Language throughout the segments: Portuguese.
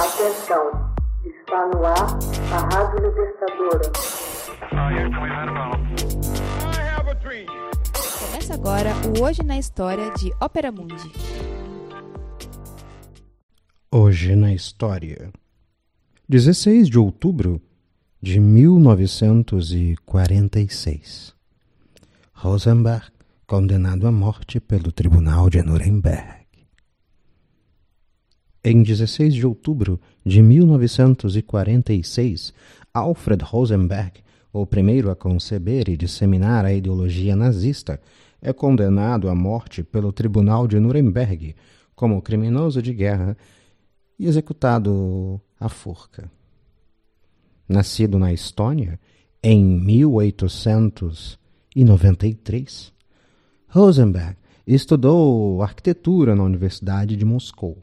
Atenção, está no ar a Rádio Libertadora. Começa agora o Hoje na História de Ópera Mundi. Hoje na História. 16 de outubro de 1946. Rosenberg condenado à morte pelo Tribunal de Nuremberg. Em 16 de outubro de 1946, Alfred Rosenberg, o primeiro a conceber e disseminar a ideologia nazista, é condenado à morte pelo Tribunal de Nuremberg como criminoso de guerra e executado à forca. Nascido na Estônia em 1893, Rosenberg estudou arquitetura na Universidade de Moscou.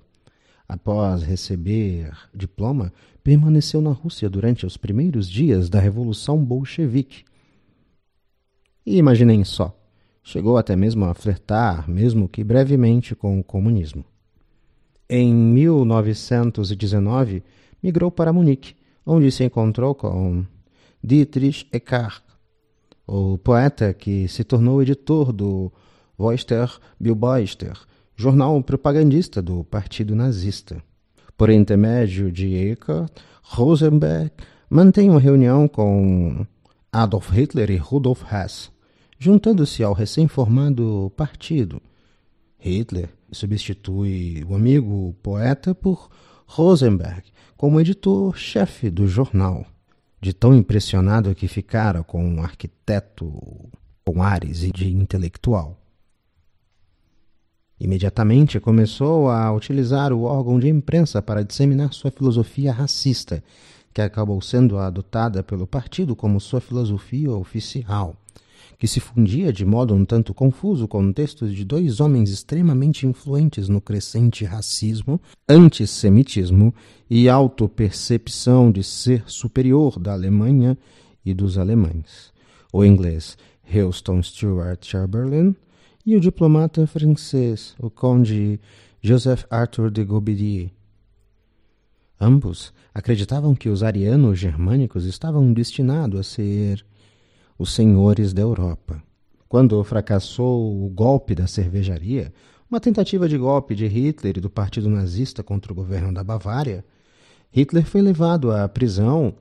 Após receber diploma, permaneceu na Rússia durante os primeiros dias da Revolução Bolchevique. E imaginem só, chegou até mesmo a flertar, mesmo que brevemente, com o comunismo. Em 1919, migrou para Munique, onde se encontrou com Dietrich Eckart, o poeta que se tornou editor do Voister Bilboister, jornal propagandista do Partido Nazista. Por intermédio de Eckart, Rosenberg mantém uma reunião com Adolf Hitler e Rudolf Hess, juntando-se ao recém-formado partido. Hitler substitui o amigo poeta por Rosenberg como editor-chefe do jornal, de tão impressionado que ficara com um arquiteto com ares de intelectual. Imediatamente começou a utilizar o órgão de imprensa para disseminar sua filosofia racista, que acabou sendo adotada pelo partido como sua filosofia oficial, que se fundia de modo um tanto confuso com textos de dois homens extremamente influentes no crescente racismo, antissemitismo e autopercepção de ser superior da Alemanha e dos alemães. O inglês Houston Stuart Chamberlain e o diplomata francês, o conde Joseph Arthur de Gobidier. Ambos acreditavam que os arianos germânicos estavam destinados a ser os senhores da Europa. Quando fracassou o golpe da cervejaria, uma tentativa de golpe de Hitler e do Partido Nazista contra o governo da Bavária, Hitler foi levado à prisão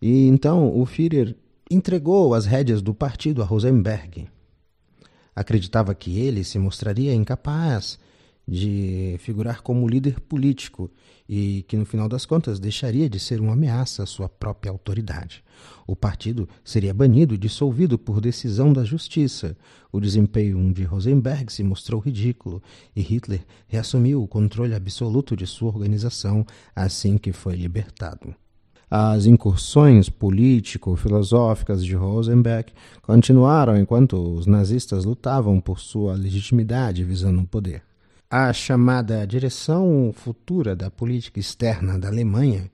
e então o Führer entregou as rédeas do partido a Rosenberg. Acreditava que ele se mostraria incapaz de figurar como líder político e que, no final das contas, deixaria de ser uma ameaça à sua própria autoridade. O partido seria banido e dissolvido por decisão da justiça. O desempenho de Rosenberg se mostrou ridículo e Hitler reassumiu o controle absoluto de sua organização assim que foi libertado. As incursões político-filosóficas de Rosenberg continuaram enquanto os nazistas lutavam por sua legitimidade visando o poder. A chamada direção futura da política externa da Alemanha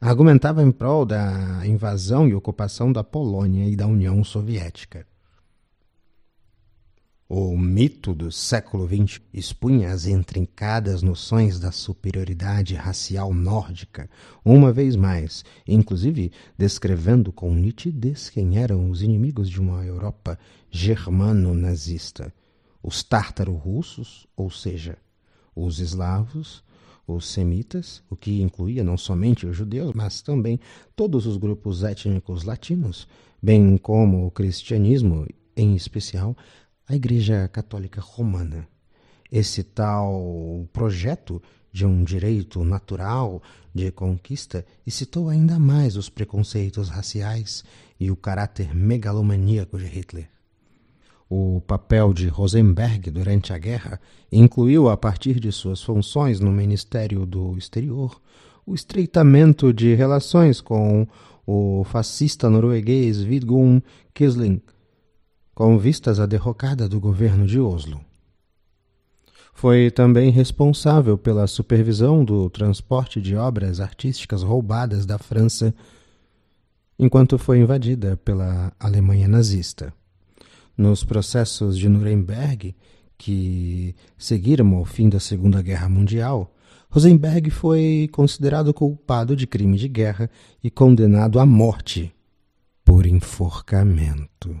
argumentava em prol da invasão e ocupação da Polônia e da União Soviética. O mito do século XX expunha as intrincadas noções da superioridade racial nórdica, uma vez mais, inclusive descrevendo com nitidez quem eram os inimigos de uma Europa germano-nazista: os tártaro-russos, ou seja, os eslavos, os semitas, o que incluía não somente os judeus, mas também todos os grupos étnicos latinos, bem como o cristianismo, em especial a Igreja Católica Romana. Esse tal projeto de um direito natural de conquista excitou ainda mais os preconceitos raciais e o caráter megalomaníaco de Hitler. O papel de Rosenberg durante a guerra incluiu, a partir de suas funções no Ministério do Exterior, o estreitamento de relações com o fascista norueguês Vidkun Quisling, com vistas à derrocada do governo de Oslo. Foi também responsável pela supervisão do transporte de obras artísticas roubadas da França enquanto foi invadida pela Alemanha nazista. Nos processos de Nuremberg, que seguiram ao fim da Segunda Guerra Mundial, Rosenberg foi considerado culpado de crime de guerra e condenado à morte por enforcamento.